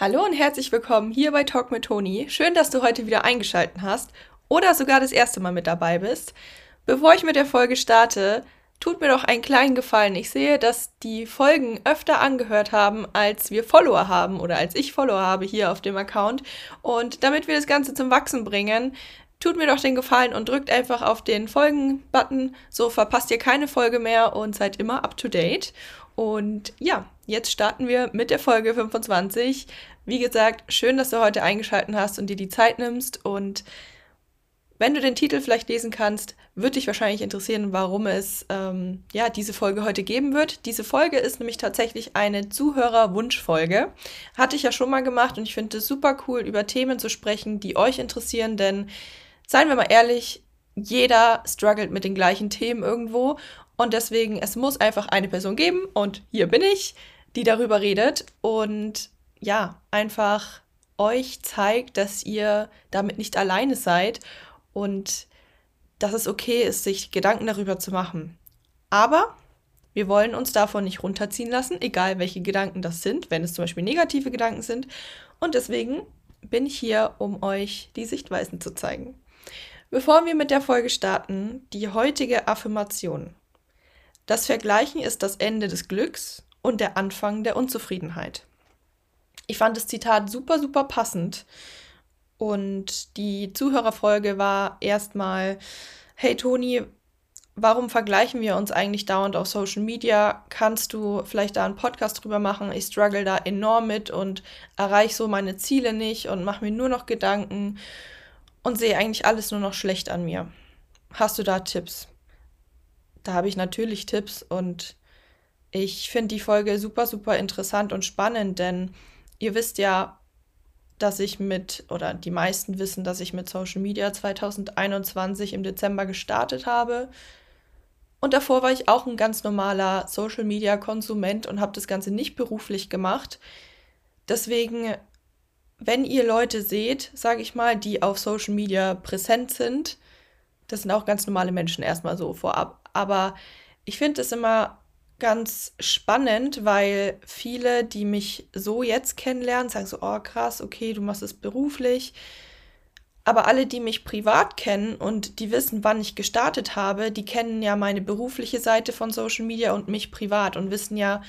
Hallo und herzlich willkommen hier bei Talk mit Toni. Schön, dass du heute wieder eingeschaltet hast oder sogar das erste Mal mit dabei bist. Bevor ich mit der Folge starte, tut mir doch einen kleinen Gefallen. Ich sehe, dass die Folgen öfter angehört haben, als wir Follower haben oder als ich Follower habe hier auf dem Account. Und damit wir das Ganze zum Wachsen bringen, tut mir doch den Gefallen und drückt einfach auf den Folgen-Button. So verpasst ihr keine Folge mehr und seid immer up to date. Und ja, jetzt starten wir mit der Folge 25. Wie gesagt, schön, dass du heute eingeschaltet hast und dir die Zeit nimmst. Und wenn du den Titel vielleicht lesen kannst, würde dich wahrscheinlich interessieren, warum es ähm, ja diese Folge heute geben wird. Diese Folge ist nämlich tatsächlich eine Zuhörer-Wunschfolge. Hatte ich ja schon mal gemacht und ich finde es super cool, über Themen zu sprechen, die euch interessieren, denn seien wir mal ehrlich, jeder struggelt mit den gleichen Themen irgendwo und deswegen, es muss einfach eine Person geben und hier bin ich, die darüber redet und ja, einfach euch zeigt, dass ihr damit nicht alleine seid und dass es okay ist, sich Gedanken darüber zu machen. Aber wir wollen uns davon nicht runterziehen lassen, egal welche Gedanken das sind, wenn es zum Beispiel negative Gedanken sind. Und deswegen bin ich hier, um euch die Sichtweisen zu zeigen. Bevor wir mit der Folge starten, die heutige Affirmation. Das Vergleichen ist das Ende des Glücks und der Anfang der Unzufriedenheit. Ich fand das Zitat super, super passend. Und die Zuhörerfolge war erstmal, hey Toni, warum vergleichen wir uns eigentlich dauernd auf Social Media? Kannst du vielleicht da einen Podcast drüber machen? Ich struggle da enorm mit und erreiche so meine Ziele nicht und mache mir nur noch Gedanken und sehe eigentlich alles nur noch schlecht an mir. Hast du da Tipps? Da habe ich natürlich Tipps und ich finde die Folge super, super interessant und spannend, denn ihr wisst ja, dass ich mit, oder die meisten wissen, dass ich mit Social Media 2021 im Dezember gestartet habe. Und davor war ich auch ein ganz normaler Social Media Konsument und habe das Ganze nicht beruflich gemacht. Deswegen, wenn ihr Leute seht, sage ich mal, die auf Social Media präsent sind, das sind auch ganz normale Menschen erstmal so vorab. Aber ich finde es immer ganz spannend, weil viele, die mich so jetzt kennenlernen, sagen so, oh krass, okay, du machst es beruflich. Aber alle, die mich privat kennen und die wissen, wann ich gestartet habe, die kennen ja meine berufliche Seite von Social Media und mich privat und wissen ja,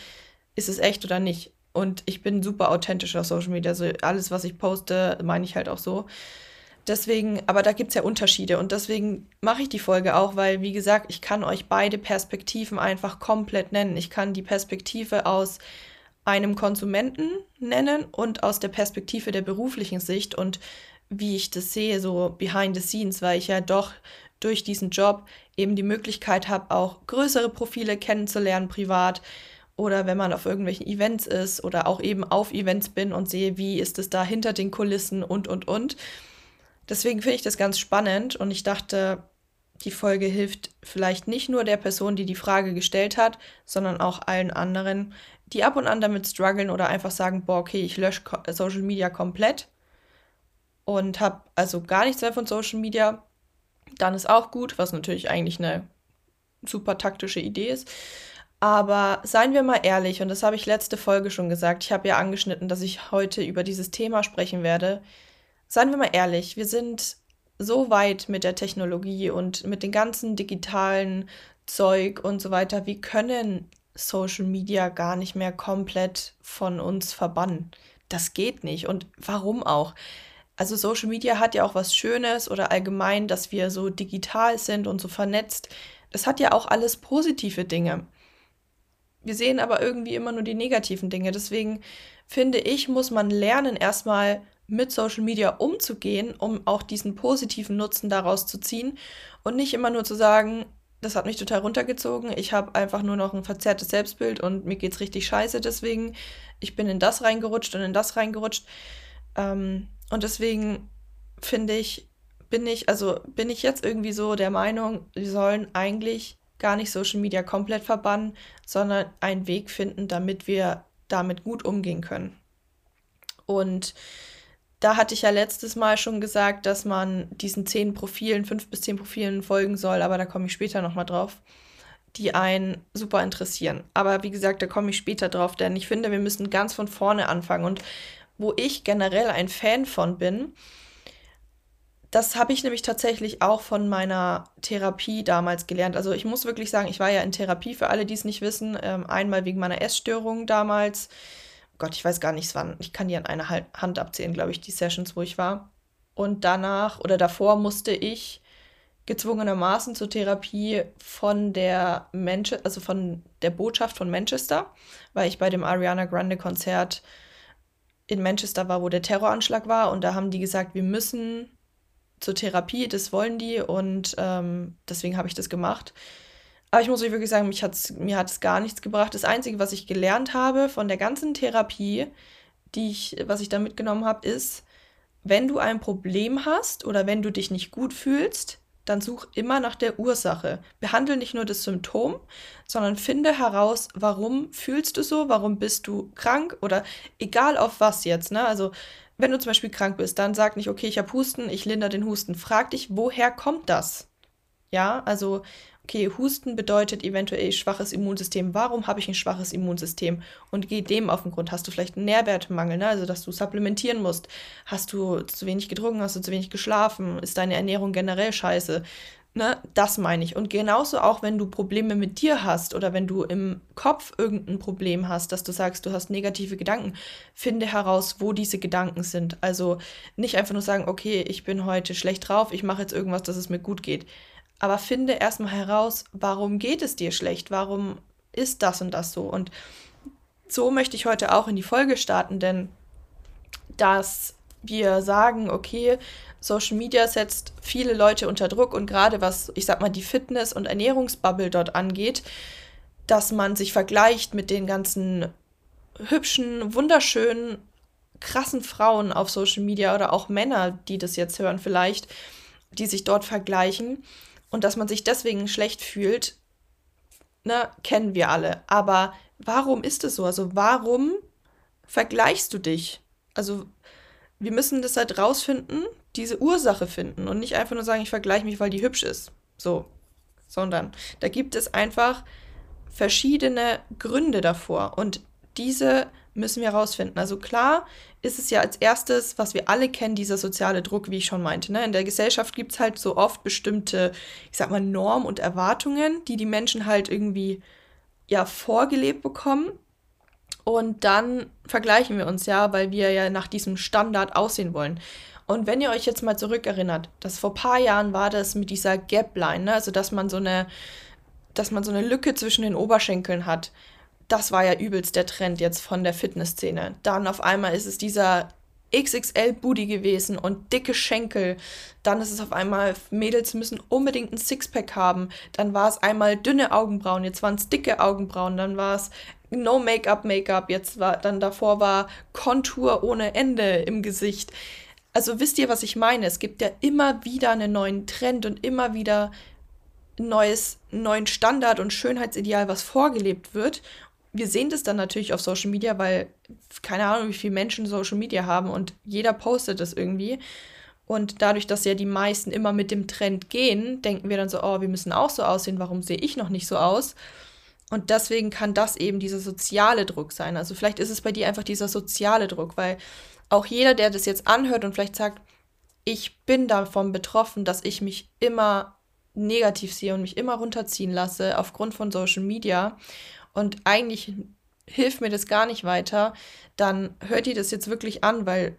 ist es echt oder nicht. Und ich bin super authentisch auf Social Media. Also alles, was ich poste, meine ich halt auch so. Deswegen, aber da gibt es ja Unterschiede und deswegen mache ich die Folge auch, weil, wie gesagt, ich kann euch beide Perspektiven einfach komplett nennen. Ich kann die Perspektive aus einem Konsumenten nennen und aus der Perspektive der beruflichen Sicht und wie ich das sehe, so behind the scenes, weil ich ja doch durch diesen Job eben die Möglichkeit habe, auch größere Profile kennenzulernen privat oder wenn man auf irgendwelchen Events ist oder auch eben auf Events bin und sehe, wie ist es da hinter den Kulissen und, und, und. Deswegen finde ich das ganz spannend und ich dachte, die Folge hilft vielleicht nicht nur der Person, die die Frage gestellt hat, sondern auch allen anderen, die ab und an damit strugglen oder einfach sagen, boah, okay, ich lösche Social Media komplett und habe also gar nichts mehr von Social Media. Dann ist auch gut, was natürlich eigentlich eine super taktische Idee ist. Aber seien wir mal ehrlich, und das habe ich letzte Folge schon gesagt, ich habe ja angeschnitten, dass ich heute über dieses Thema sprechen werde seien wir mal ehrlich, wir sind so weit mit der Technologie und mit dem ganzen digitalen Zeug und so weiter. Wir können Social Media gar nicht mehr komplett von uns verbannen. Das geht nicht. Und warum auch? Also Social Media hat ja auch was Schönes oder allgemein, dass wir so digital sind und so vernetzt. Das hat ja auch alles positive Dinge. Wir sehen aber irgendwie immer nur die negativen Dinge. Deswegen finde ich, muss man lernen, erstmal mit Social Media umzugehen, um auch diesen positiven Nutzen daraus zu ziehen und nicht immer nur zu sagen, das hat mich total runtergezogen, ich habe einfach nur noch ein verzerrtes Selbstbild und mir geht es richtig scheiße, deswegen ich bin in das reingerutscht und in das reingerutscht. Ähm, und deswegen finde ich, bin ich, also bin ich jetzt irgendwie so der Meinung, wir sollen eigentlich gar nicht Social Media komplett verbannen, sondern einen Weg finden, damit wir damit gut umgehen können. Und da hatte ich ja letztes Mal schon gesagt, dass man diesen zehn Profilen, fünf bis zehn Profilen folgen soll, aber da komme ich später nochmal drauf, die einen super interessieren. Aber wie gesagt, da komme ich später drauf, denn ich finde, wir müssen ganz von vorne anfangen. Und wo ich generell ein Fan von bin, das habe ich nämlich tatsächlich auch von meiner Therapie damals gelernt. Also ich muss wirklich sagen, ich war ja in Therapie, für alle, die es nicht wissen, ähm, einmal wegen meiner Essstörung damals. Gott, ich weiß gar nicht, wann. Ich kann die an einer Hand abzählen, glaube ich, die Sessions, wo ich war. Und danach oder davor musste ich gezwungenermaßen zur Therapie von der Mensch also von der Botschaft von Manchester, weil ich bei dem Ariana Grande Konzert in Manchester war, wo der Terroranschlag war und da haben die gesagt, wir müssen zur Therapie, das wollen die und ähm, deswegen habe ich das gemacht. Aber ich muss euch wirklich sagen, mich hat's, mir hat es gar nichts gebracht. Das Einzige, was ich gelernt habe von der ganzen Therapie, die ich, was ich da mitgenommen habe, ist, wenn du ein Problem hast oder wenn du dich nicht gut fühlst, dann such immer nach der Ursache. Behandle nicht nur das Symptom, sondern finde heraus, warum fühlst du so, warum bist du krank oder egal auf was jetzt. Ne? Also wenn du zum Beispiel krank bist, dann sag nicht, okay, ich habe Husten, ich lindere den Husten. Frag dich, woher kommt das? Ja, also, okay, Husten bedeutet eventuell schwaches Immunsystem. Warum habe ich ein schwaches Immunsystem? Und geh dem auf den Grund. Hast du vielleicht einen Nährwertmangel, ne? also dass du supplementieren musst? Hast du zu wenig getrunken? Hast du zu wenig geschlafen? Ist deine Ernährung generell scheiße? Ne, das meine ich. Und genauso auch, wenn du Probleme mit dir hast oder wenn du im Kopf irgendein Problem hast, dass du sagst, du hast negative Gedanken, finde heraus, wo diese Gedanken sind. Also nicht einfach nur sagen, okay, ich bin heute schlecht drauf, ich mache jetzt irgendwas, dass es mir gut geht. Aber finde erstmal heraus, warum geht es dir schlecht? Warum ist das und das so? Und so möchte ich heute auch in die Folge starten, denn dass wir sagen, okay, Social Media setzt viele Leute unter Druck und gerade was, ich sag mal, die Fitness- und Ernährungsbubble dort angeht, dass man sich vergleicht mit den ganzen hübschen, wunderschönen, krassen Frauen auf Social Media oder auch Männer, die das jetzt hören vielleicht, die sich dort vergleichen und dass man sich deswegen schlecht fühlt, ne, kennen wir alle. Aber warum ist es so? Also warum vergleichst du dich? Also wir müssen das halt rausfinden, diese Ursache finden und nicht einfach nur sagen, ich vergleiche mich, weil die hübsch ist. So. Sondern da gibt es einfach verschiedene Gründe davor und diese müssen wir herausfinden. Also klar ist es ja als erstes, was wir alle kennen, dieser soziale Druck, wie ich schon meinte. Ne? In der Gesellschaft gibt es halt so oft bestimmte, ich sag mal, Normen und Erwartungen, die die Menschen halt irgendwie ja vorgelebt bekommen. Und dann vergleichen wir uns ja, weil wir ja nach diesem Standard aussehen wollen. Und wenn ihr euch jetzt mal zurückerinnert, dass vor ein paar Jahren war das mit dieser Gapline, ne? also dass man so eine, dass man so eine Lücke zwischen den Oberschenkeln hat. Das war ja übelst der Trend jetzt von der Fitnessszene. Dann auf einmal ist es dieser XXL-Booty gewesen und dicke Schenkel. Dann ist es auf einmal, Mädels müssen unbedingt ein Sixpack haben. Dann war es einmal dünne Augenbrauen, jetzt waren es dicke Augenbrauen. Dann war es No Make-up, Make-up. Jetzt war, dann davor war Kontur ohne Ende im Gesicht. Also wisst ihr, was ich meine? Es gibt ja immer wieder einen neuen Trend und immer wieder neues, neuen Standard und Schönheitsideal, was vorgelebt wird. Wir sehen das dann natürlich auf Social Media, weil keine Ahnung, wie viele Menschen Social Media haben und jeder postet das irgendwie. Und dadurch, dass ja die meisten immer mit dem Trend gehen, denken wir dann so, oh, wir müssen auch so aussehen, warum sehe ich noch nicht so aus? Und deswegen kann das eben dieser soziale Druck sein. Also vielleicht ist es bei dir einfach dieser soziale Druck, weil auch jeder, der das jetzt anhört und vielleicht sagt, ich bin davon betroffen, dass ich mich immer negativ sehe und mich immer runterziehen lasse aufgrund von Social Media und eigentlich hilft mir das gar nicht weiter, dann hört ihr das jetzt wirklich an, weil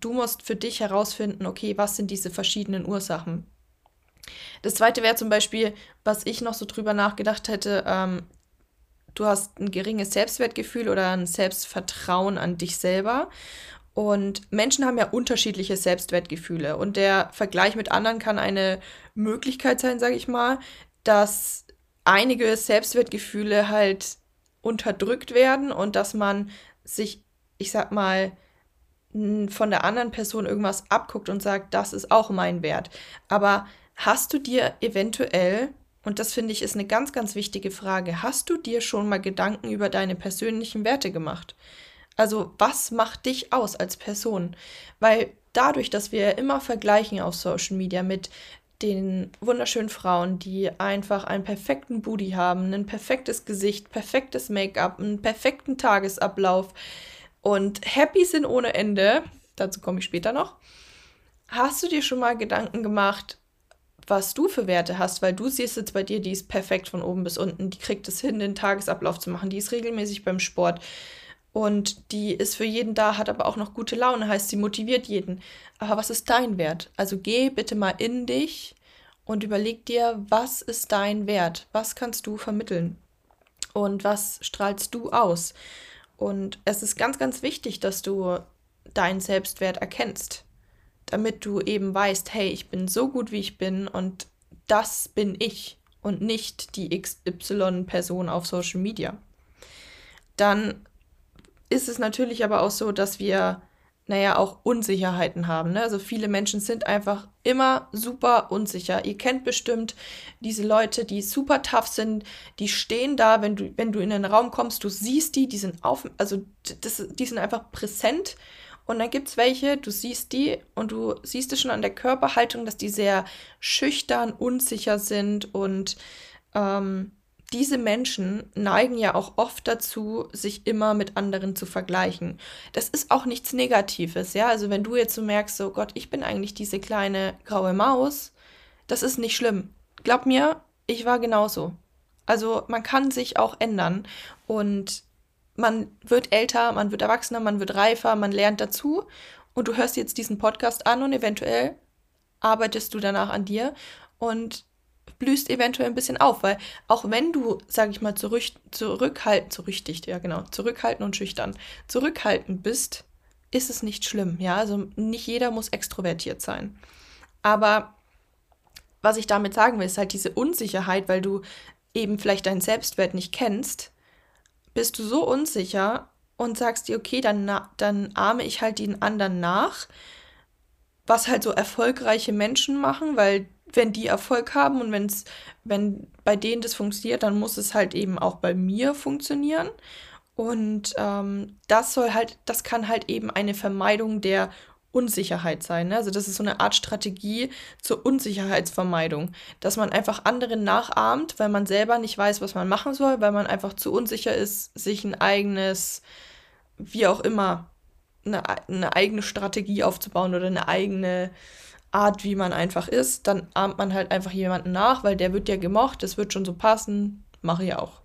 du musst für dich herausfinden, okay, was sind diese verschiedenen Ursachen. Das zweite wäre zum Beispiel, was ich noch so drüber nachgedacht hätte, ähm, du hast ein geringes Selbstwertgefühl oder ein Selbstvertrauen an dich selber. Und Menschen haben ja unterschiedliche Selbstwertgefühle. Und der Vergleich mit anderen kann eine Möglichkeit sein, sage ich mal, dass einige Selbstwertgefühle halt unterdrückt werden und dass man sich, ich sag mal, von der anderen Person irgendwas abguckt und sagt, das ist auch mein Wert. Aber hast du dir eventuell und das finde ich ist eine ganz, ganz wichtige Frage. Hast du dir schon mal Gedanken über deine persönlichen Werte gemacht? Also was macht dich aus als Person? Weil dadurch, dass wir immer vergleichen auf Social Media mit den wunderschönen Frauen, die einfach einen perfekten Booty haben, ein perfektes Gesicht, perfektes Make-up, einen perfekten Tagesablauf, und happy sind ohne Ende. Dazu komme ich später noch. Hast du dir schon mal Gedanken gemacht, was du für Werte hast, weil du siehst jetzt bei dir, die ist perfekt von oben bis unten, die kriegt es hin, den Tagesablauf zu machen, die ist regelmäßig beim Sport und die ist für jeden da, hat aber auch noch gute Laune, heißt, sie motiviert jeden. Aber was ist dein Wert? Also geh bitte mal in dich und überleg dir, was ist dein Wert? Was kannst du vermitteln? Und was strahlst du aus? Und es ist ganz, ganz wichtig, dass du deinen Selbstwert erkennst damit du eben weißt, hey, ich bin so gut, wie ich bin und das bin ich und nicht die XY-Person auf Social Media. Dann ist es natürlich aber auch so, dass wir, naja, auch Unsicherheiten haben. Ne? Also viele Menschen sind einfach immer super unsicher. Ihr kennt bestimmt diese Leute, die super tough sind, die stehen da, wenn du, wenn du in den Raum kommst, du siehst die, die sind auf, also das, die sind einfach präsent und dann gibt es welche, du siehst die und du siehst es schon an der Körperhaltung, dass die sehr schüchtern, unsicher sind. Und ähm, diese Menschen neigen ja auch oft dazu, sich immer mit anderen zu vergleichen. Das ist auch nichts Negatives, ja. Also wenn du jetzt so merkst, so Gott, ich bin eigentlich diese kleine graue Maus, das ist nicht schlimm. Glaub mir, ich war genauso. Also man kann sich auch ändern. Und man wird älter, man wird erwachsener, man wird reifer, man lernt dazu und du hörst jetzt diesen Podcast an und eventuell arbeitest du danach an dir und blühst eventuell ein bisschen auf, weil auch wenn du, sag ich mal, zurück, zurückhaltend, zurückdicht, ja genau, zurückhaltend und schüchtern, zurückhaltend bist, ist es nicht schlimm, ja, also nicht jeder muss extrovertiert sein. Aber was ich damit sagen will, ist halt diese Unsicherheit, weil du eben vielleicht deinen Selbstwert nicht kennst, bist du so unsicher und sagst dir, okay, dann, dann ahme ich halt den anderen nach, was halt so erfolgreiche Menschen machen, weil wenn die Erfolg haben und wenn's, wenn bei denen das funktioniert, dann muss es halt eben auch bei mir funktionieren. Und ähm, das soll halt, das kann halt eben eine Vermeidung der Unsicherheit sein. Ne? Also das ist so eine Art Strategie zur Unsicherheitsvermeidung, dass man einfach anderen nachahmt, weil man selber nicht weiß, was man machen soll, weil man einfach zu unsicher ist, sich ein eigenes, wie auch immer, eine, eine eigene Strategie aufzubauen oder eine eigene Art, wie man einfach ist. Dann ahmt man halt einfach jemanden nach, weil der wird ja gemocht, das wird schon so passen, mache ich auch.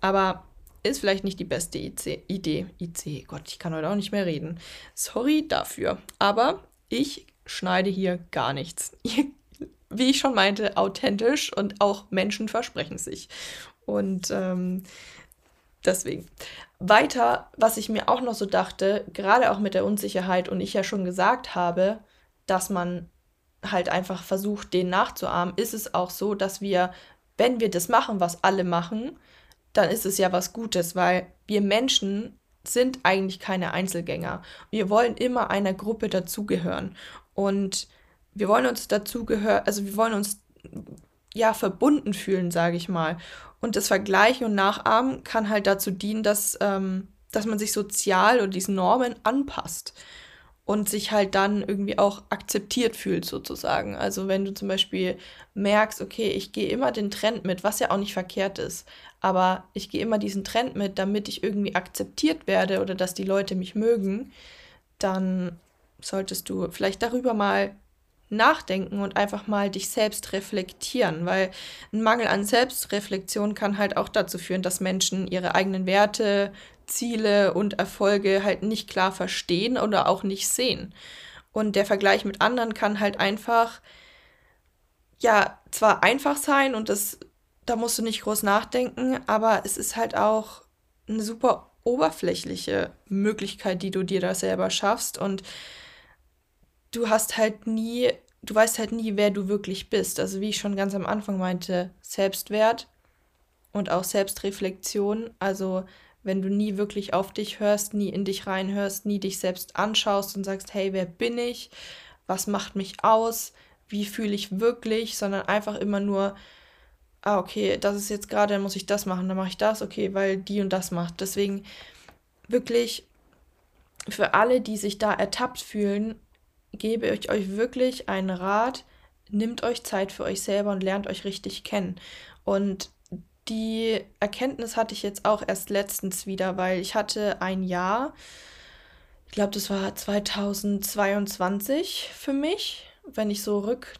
Aber ist vielleicht nicht die beste IC, Idee. IC, Gott, ich kann heute auch nicht mehr reden. Sorry dafür. Aber ich schneide hier gar nichts. Wie ich schon meinte, authentisch und auch Menschen versprechen sich. Und ähm, deswegen. Weiter, was ich mir auch noch so dachte, gerade auch mit der Unsicherheit und ich ja schon gesagt habe, dass man halt einfach versucht, den nachzuahmen, ist es auch so, dass wir, wenn wir das machen, was alle machen, dann ist es ja was Gutes, weil wir Menschen sind eigentlich keine Einzelgänger. Wir wollen immer einer Gruppe dazugehören. Und wir wollen uns dazugehören, also wir wollen uns ja verbunden fühlen, sage ich mal. Und das Vergleichen und Nachahmen kann halt dazu dienen, dass, ähm, dass man sich sozial oder diesen Normen anpasst und sich halt dann irgendwie auch akzeptiert fühlt sozusagen. Also wenn du zum Beispiel merkst, okay, ich gehe immer den Trend mit, was ja auch nicht verkehrt ist, aber ich gehe immer diesen Trend mit, damit ich irgendwie akzeptiert werde oder dass die Leute mich mögen, dann solltest du vielleicht darüber mal nachdenken und einfach mal dich selbst reflektieren, weil ein Mangel an Selbstreflexion kann halt auch dazu führen, dass Menschen ihre eigenen Werte, Ziele und Erfolge halt nicht klar verstehen oder auch nicht sehen. Und der Vergleich mit anderen kann halt einfach, ja, zwar einfach sein und das, da musst du nicht groß nachdenken, aber es ist halt auch eine super oberflächliche Möglichkeit, die du dir da selber schaffst und du hast halt nie, du weißt halt nie, wer du wirklich bist. Also wie ich schon ganz am Anfang meinte, Selbstwert und auch Selbstreflexion. Also wenn du nie wirklich auf dich hörst, nie in dich reinhörst, nie dich selbst anschaust und sagst, hey, wer bin ich? Was macht mich aus? Wie fühle ich wirklich? Sondern einfach immer nur, ah, okay, das ist jetzt gerade, dann muss ich das machen, dann mache ich das, okay, weil die und das macht. Deswegen wirklich für alle, die sich da ertappt fühlen, gebe ich euch wirklich einen Rat, nimmt euch Zeit für euch selber und lernt euch richtig kennen. Und die Erkenntnis hatte ich jetzt auch erst letztens wieder, weil ich hatte ein Jahr, ich glaube, das war 2022 für mich, wenn ich so rück,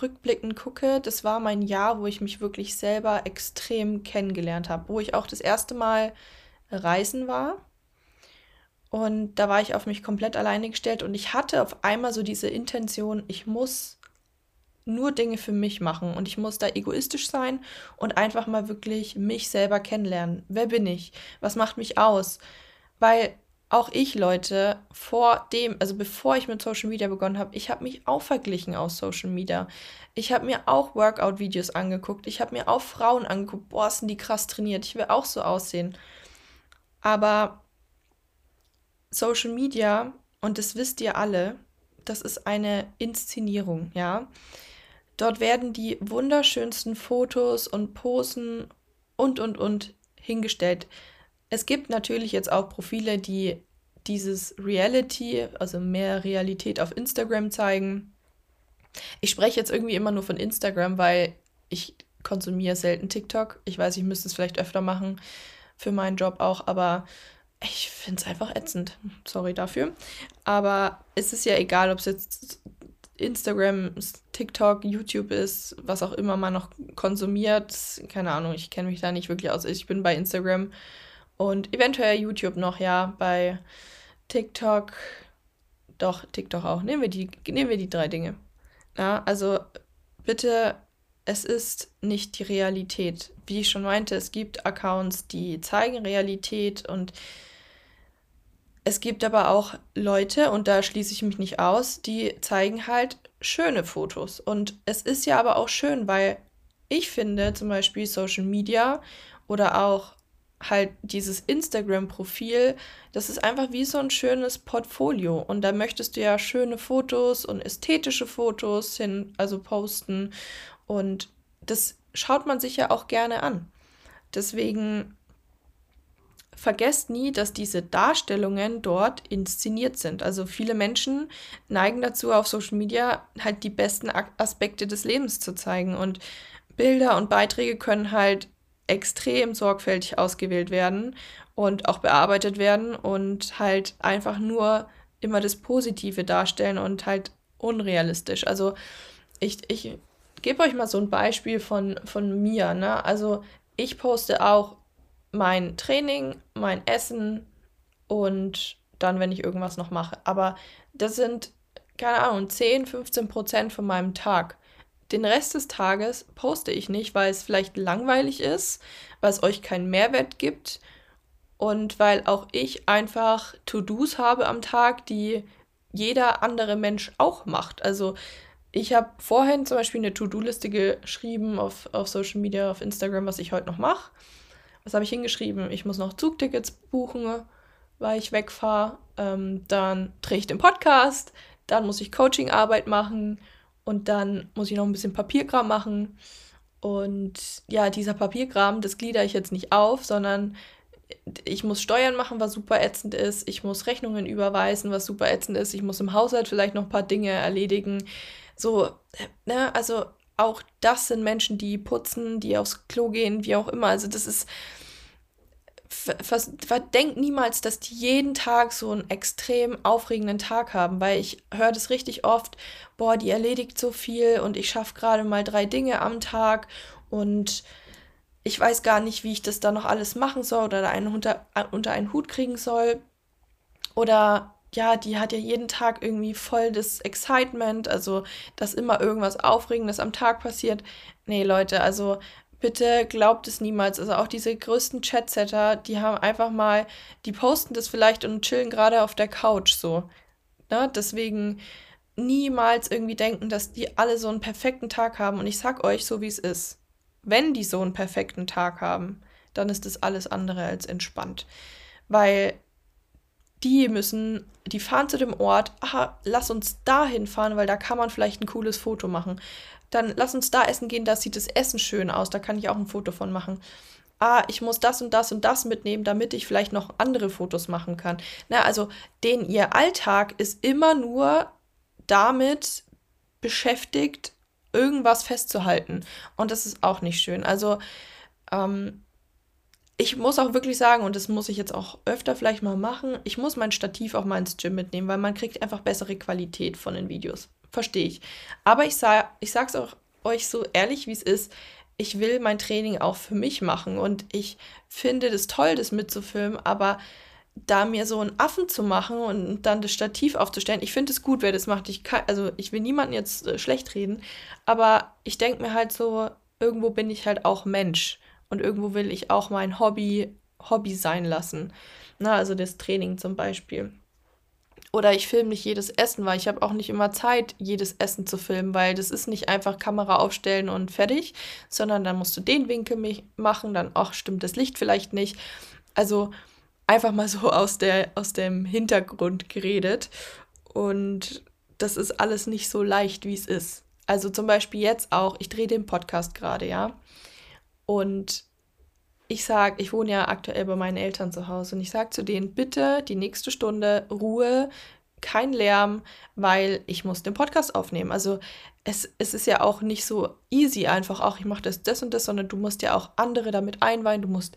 rückblickend gucke, das war mein Jahr, wo ich mich wirklich selber extrem kennengelernt habe, wo ich auch das erste Mal reisen war. Und da war ich auf mich komplett alleine gestellt und ich hatte auf einmal so diese Intention, ich muss nur Dinge für mich machen und ich muss da egoistisch sein und einfach mal wirklich mich selber kennenlernen. Wer bin ich? Was macht mich aus? Weil auch ich, Leute, vor dem, also bevor ich mit Social Media begonnen habe, ich habe mich auch verglichen aus Social Media. Ich habe mir auch Workout-Videos angeguckt. Ich habe mir auch Frauen angeguckt. Boah, sind die krass trainiert. Ich will auch so aussehen. Aber Social Media, und das wisst ihr alle, das ist eine Inszenierung, ja. Dort werden die wunderschönsten Fotos und Posen und, und, und hingestellt. Es gibt natürlich jetzt auch Profile, die dieses Reality, also mehr Realität auf Instagram zeigen. Ich spreche jetzt irgendwie immer nur von Instagram, weil ich konsumiere selten TikTok. Ich weiß, ich müsste es vielleicht öfter machen für meinen Job auch, aber ich finde es einfach ätzend. Sorry dafür. Aber es ist ja egal, ob es jetzt Instagram, TikTok, YouTube ist, was auch immer man noch konsumiert. Keine Ahnung, ich kenne mich da nicht wirklich aus. Ich bin bei Instagram und eventuell YouTube noch, ja, bei TikTok. Doch, TikTok auch. Nehmen wir die, nehmen wir die drei Dinge. Ja, also bitte, es ist nicht die Realität. Wie ich schon meinte, es gibt Accounts, die zeigen Realität und es gibt aber auch Leute, und da schließe ich mich nicht aus, die zeigen halt schöne Fotos. Und es ist ja aber auch schön, weil ich finde zum Beispiel Social Media oder auch halt dieses Instagram-Profil, das ist einfach wie so ein schönes Portfolio. Und da möchtest du ja schöne Fotos und ästhetische Fotos hin, also posten. Und das schaut man sich ja auch gerne an. Deswegen vergesst nie, dass diese Darstellungen dort inszeniert sind. Also viele Menschen neigen dazu, auf Social Media halt die besten Aspekte des Lebens zu zeigen. Und Bilder und Beiträge können halt extrem sorgfältig ausgewählt werden und auch bearbeitet werden und halt einfach nur immer das Positive darstellen und halt unrealistisch. Also ich, ich gebe euch mal so ein Beispiel von, von mir. Ne? Also ich poste auch mein Training, mein Essen und dann, wenn ich irgendwas noch mache. Aber das sind, keine Ahnung, 10, 15 Prozent von meinem Tag. Den Rest des Tages poste ich nicht, weil es vielleicht langweilig ist, weil es euch keinen Mehrwert gibt und weil auch ich einfach To-Dos habe am Tag, die jeder andere Mensch auch macht. Also ich habe vorhin zum Beispiel eine To-Do-Liste geschrieben auf, auf Social Media, auf Instagram, was ich heute noch mache. Was habe ich hingeschrieben? Ich muss noch Zugtickets buchen, weil ich wegfahre. Ähm, dann drehe ich den Podcast. Dann muss ich Coachingarbeit machen. Und dann muss ich noch ein bisschen Papierkram machen. Und ja, dieser Papierkram, das glieder ich jetzt nicht auf, sondern ich muss Steuern machen, was super ätzend ist. Ich muss Rechnungen überweisen, was super ätzend ist. Ich muss im Haushalt vielleicht noch ein paar Dinge erledigen. So, äh, ne, also auch das sind Menschen, die putzen, die aufs Klo gehen, wie auch immer. Also das ist, verdenkt niemals, dass die jeden Tag so einen extrem aufregenden Tag haben, weil ich höre das richtig oft, boah, die erledigt so viel und ich schaffe gerade mal drei Dinge am Tag und ich weiß gar nicht, wie ich das da noch alles machen soll oder einen unter, unter einen Hut kriegen soll. Oder ja, die hat ja jeden Tag irgendwie voll das Excitement, also dass immer irgendwas Aufregendes am Tag passiert. Nee, Leute, also bitte glaubt es niemals. Also auch diese größten Chatsetter, die haben einfach mal, die posten das vielleicht und chillen gerade auf der Couch so. Ne? Deswegen niemals irgendwie denken, dass die alle so einen perfekten Tag haben. Und ich sag euch so, wie es ist. Wenn die so einen perfekten Tag haben, dann ist das alles andere als entspannt. Weil die müssen, die fahren zu dem Ort, aha, lass uns dahin fahren, weil da kann man vielleicht ein cooles Foto machen. Dann lass uns da essen gehen, da sieht das Essen schön aus, da kann ich auch ein Foto von machen. Ah, ich muss das und das und das mitnehmen, damit ich vielleicht noch andere Fotos machen kann. Na, also, den ihr Alltag ist immer nur damit beschäftigt, irgendwas festzuhalten. Und das ist auch nicht schön. Also, Ähm, ich muss auch wirklich sagen, und das muss ich jetzt auch öfter vielleicht mal machen, ich muss mein Stativ auch mal ins Gym mitnehmen, weil man kriegt einfach bessere Qualität von den Videos. Verstehe ich. Aber ich, sag, ich sag's auch euch so ehrlich, wie es ist. Ich will mein Training auch für mich machen und ich finde das toll, das mitzufilmen, aber da mir so einen Affen zu machen und dann das Stativ aufzustellen, ich finde es gut, wer das macht. Ich kann, also ich will niemanden jetzt äh, schlecht reden, aber ich denke mir halt so, irgendwo bin ich halt auch Mensch und irgendwo will ich auch mein Hobby Hobby sein lassen. Na, also das Training zum Beispiel. Oder ich filme nicht jedes Essen, weil ich habe auch nicht immer Zeit, jedes Essen zu filmen, weil das ist nicht einfach Kamera aufstellen und fertig, sondern dann musst du den Winkel machen, dann auch stimmt das Licht vielleicht nicht. Also einfach mal so aus, der, aus dem Hintergrund geredet. Und das ist alles nicht so leicht, wie es ist. Also zum Beispiel jetzt auch, ich drehe den Podcast gerade, ja. Und ich sage, ich wohne ja aktuell bei meinen Eltern zu Hause und ich sage zu denen, bitte die nächste Stunde Ruhe, kein Lärm, weil ich muss den Podcast aufnehmen. Also es, es ist ja auch nicht so easy einfach, auch ich mache das, das und das, sondern du musst ja auch andere damit einweihen. Du musst,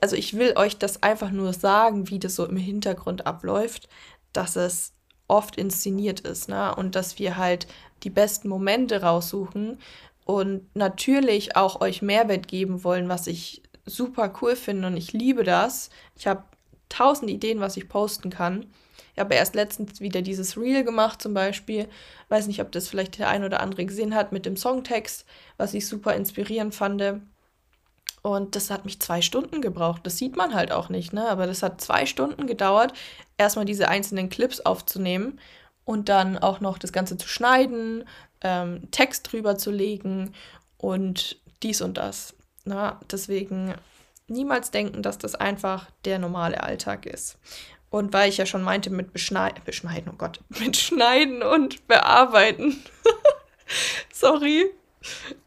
also ich will euch das einfach nur sagen, wie das so im Hintergrund abläuft, dass es oft inszeniert ist, ne? Und dass wir halt die besten Momente raussuchen und natürlich auch euch Mehrwert geben wollen, was ich super cool finde und ich liebe das. Ich habe tausend Ideen, was ich posten kann. Ich habe erst letztens wieder dieses Reel gemacht zum Beispiel. Weiß nicht, ob das vielleicht der ein oder andere gesehen hat mit dem Songtext, was ich super inspirierend fand. Und das hat mich zwei Stunden gebraucht. Das sieht man halt auch nicht, ne? Aber das hat zwei Stunden gedauert, erstmal diese einzelnen Clips aufzunehmen und dann auch noch das Ganze zu schneiden, ähm, Text drüber zu legen und dies und das. Na, deswegen niemals denken, dass das einfach der normale Alltag ist. Und weil ich ja schon meinte, mit Beschneiden, Beschneiden, oh Gott, mit Schneiden und Bearbeiten. Sorry.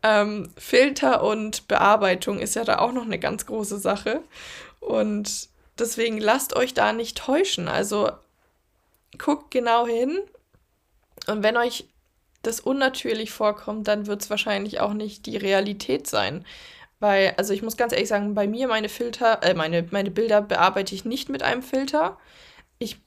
Ähm, Filter und Bearbeitung ist ja da auch noch eine ganz große Sache. Und deswegen lasst euch da nicht täuschen. Also guckt genau hin. Und wenn euch das unnatürlich vorkommt, dann wird es wahrscheinlich auch nicht die Realität sein. Weil, also ich muss ganz ehrlich sagen, bei mir meine Filter, äh, meine, meine Bilder bearbeite ich nicht mit einem Filter. Ich,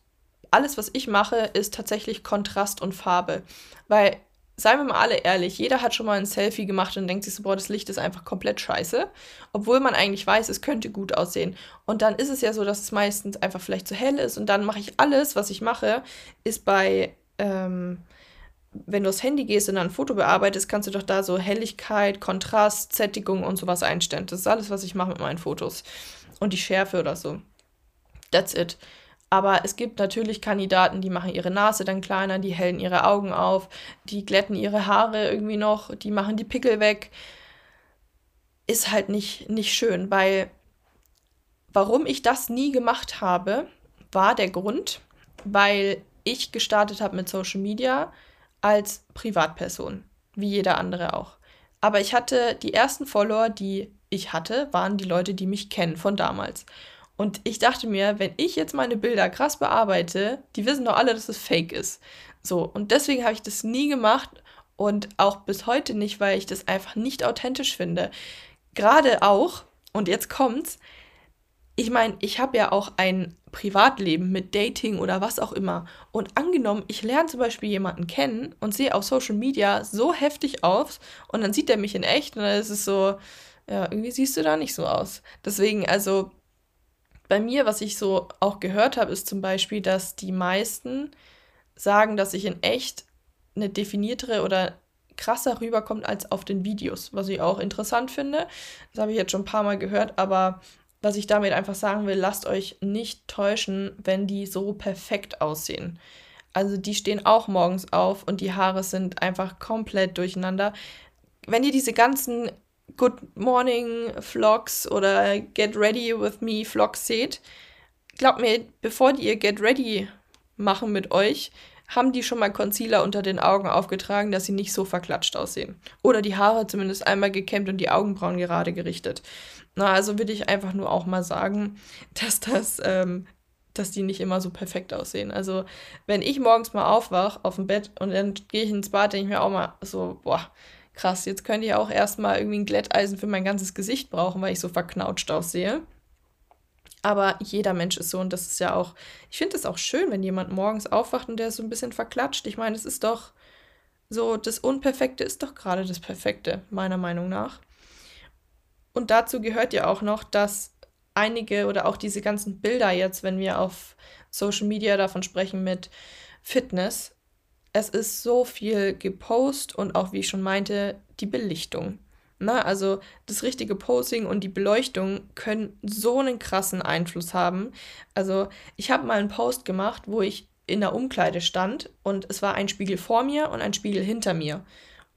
alles, was ich mache, ist tatsächlich Kontrast und Farbe. Weil, seien wir mal alle ehrlich, jeder hat schon mal ein Selfie gemacht und denkt sich so, boah, das Licht ist einfach komplett scheiße. Obwohl man eigentlich weiß, es könnte gut aussehen. Und dann ist es ja so, dass es meistens einfach vielleicht zu hell ist. Und dann mache ich alles, was ich mache, ist bei, ähm, wenn du aufs Handy gehst und dann ein Foto bearbeitest, kannst du doch da so Helligkeit, Kontrast, Sättigung und sowas einstellen. Das ist alles, was ich mache mit meinen Fotos. Und die Schärfe oder so. That's it. Aber es gibt natürlich Kandidaten, die machen ihre Nase dann kleiner, die hellen ihre Augen auf, die glätten ihre Haare irgendwie noch, die machen die Pickel weg. Ist halt nicht, nicht schön, weil warum ich das nie gemacht habe, war der Grund, weil ich gestartet habe mit Social Media als Privatperson, wie jeder andere auch. Aber ich hatte die ersten Follower, die ich hatte, waren die Leute, die mich kennen von damals. Und ich dachte mir, wenn ich jetzt meine Bilder krass bearbeite, die wissen doch alle, dass es fake ist. So, und deswegen habe ich das nie gemacht und auch bis heute nicht, weil ich das einfach nicht authentisch finde. Gerade auch, und jetzt kommt's, ich meine, ich habe ja auch ein Privatleben mit Dating oder was auch immer. Und angenommen, ich lerne zum Beispiel jemanden kennen und sehe auf Social Media so heftig aus und dann sieht er mich in echt und dann ist es so, ja, irgendwie siehst du da nicht so aus. Deswegen, also bei mir, was ich so auch gehört habe, ist zum Beispiel, dass die meisten sagen, dass ich in echt eine definiertere oder krasser rüberkommt als auf den Videos, was ich auch interessant finde. Das habe ich jetzt schon ein paar Mal gehört, aber was ich damit einfach sagen will, lasst euch nicht täuschen, wenn die so perfekt aussehen. Also die stehen auch morgens auf und die Haare sind einfach komplett durcheinander. Wenn ihr diese ganzen Good Morning Vlogs oder Get Ready with Me Vlogs seht, glaubt mir, bevor die ihr Get Ready machen mit euch, haben die schon mal Concealer unter den Augen aufgetragen, dass sie nicht so verklatscht aussehen. Oder die Haare zumindest einmal gekämmt und die Augenbrauen gerade gerichtet. Na, also würde ich einfach nur auch mal sagen, dass das, ähm, dass die nicht immer so perfekt aussehen. Also, wenn ich morgens mal aufwache auf dem Bett und dann gehe ich ins Bad, denke ich mir auch mal so, boah, krass, jetzt könnt ihr auch erstmal irgendwie ein Glätteisen für mein ganzes Gesicht brauchen, weil ich so verknautscht aussehe. Aber jeder Mensch ist so und das ist ja auch, ich finde es auch schön, wenn jemand morgens aufwacht und der ist so ein bisschen verklatscht. Ich meine, es ist doch so, das Unperfekte ist doch gerade das Perfekte, meiner Meinung nach. Und dazu gehört ja auch noch, dass einige oder auch diese ganzen Bilder jetzt, wenn wir auf Social Media davon sprechen mit Fitness, es ist so viel gepost und auch, wie ich schon meinte, die Belichtung. Na, also das richtige Posing und die Beleuchtung können so einen krassen Einfluss haben. Also ich habe mal einen Post gemacht, wo ich in der Umkleide stand und es war ein Spiegel vor mir und ein Spiegel hinter mir.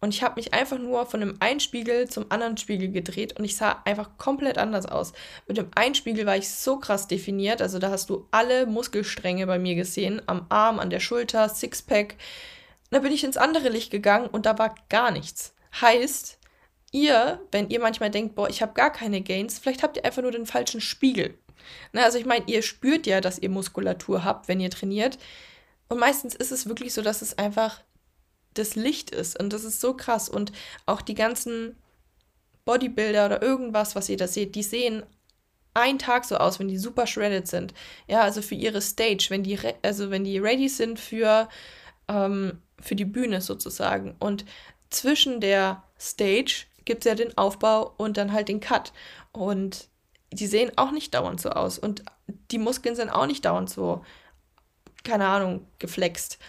Und ich habe mich einfach nur von dem einen Spiegel zum anderen Spiegel gedreht und ich sah einfach komplett anders aus. Mit dem einen Spiegel war ich so krass definiert, also da hast du alle Muskelstränge bei mir gesehen, am Arm, an der Schulter, Sixpack. Da bin ich ins andere Licht gegangen und da war gar nichts. Heißt, ihr, wenn ihr manchmal denkt, boah, ich habe gar keine Gains, vielleicht habt ihr einfach nur den falschen Spiegel. Na, also ich meine, ihr spürt ja, dass ihr Muskulatur habt, wenn ihr trainiert. Und meistens ist es wirklich so, dass es einfach das Licht ist. Und das ist so krass. Und auch die ganzen Bodybuilder oder irgendwas, was ihr da seht, die sehen einen Tag so aus, wenn die super shredded sind. Ja, also für ihre Stage, wenn die, also wenn die ready sind für, ähm, für die Bühne sozusagen. Und zwischen der Stage gibt es ja den Aufbau und dann halt den Cut. Und die sehen auch nicht dauernd so aus. Und die Muskeln sind auch nicht dauernd so, keine Ahnung, geflext.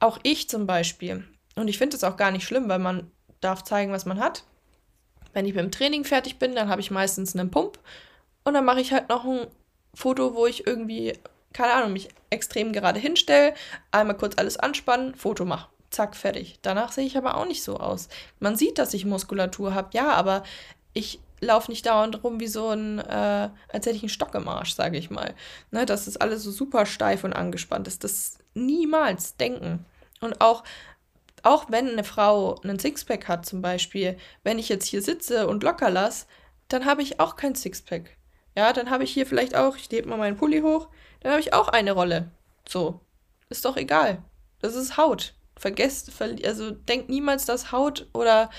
Auch ich zum Beispiel. Und ich finde es auch gar nicht schlimm, weil man darf zeigen, was man hat. Wenn ich mit dem Training fertig bin, dann habe ich meistens einen Pump. Und dann mache ich halt noch ein Foto, wo ich irgendwie, keine Ahnung, mich extrem gerade hinstelle, einmal kurz alles anspannen, Foto mache zack, fertig. Danach sehe ich aber auch nicht so aus. Man sieht, dass ich Muskulatur habe, ja, aber ich laufe nicht dauernd rum wie so ein, äh, als hätte ich einen Stock im Arsch, sage ich mal. Ne, dass das alles so super steif und angespannt ist. Das niemals denken. Und auch, auch wenn eine Frau einen Sixpack hat zum Beispiel, wenn ich jetzt hier sitze und locker lasse, dann habe ich auch kein Sixpack. Ja, dann habe ich hier vielleicht auch, ich hebe mal meinen Pulli hoch, dann habe ich auch eine Rolle. So. Ist doch egal. Das ist Haut vergesst, also denkt niemals, dass Haut oder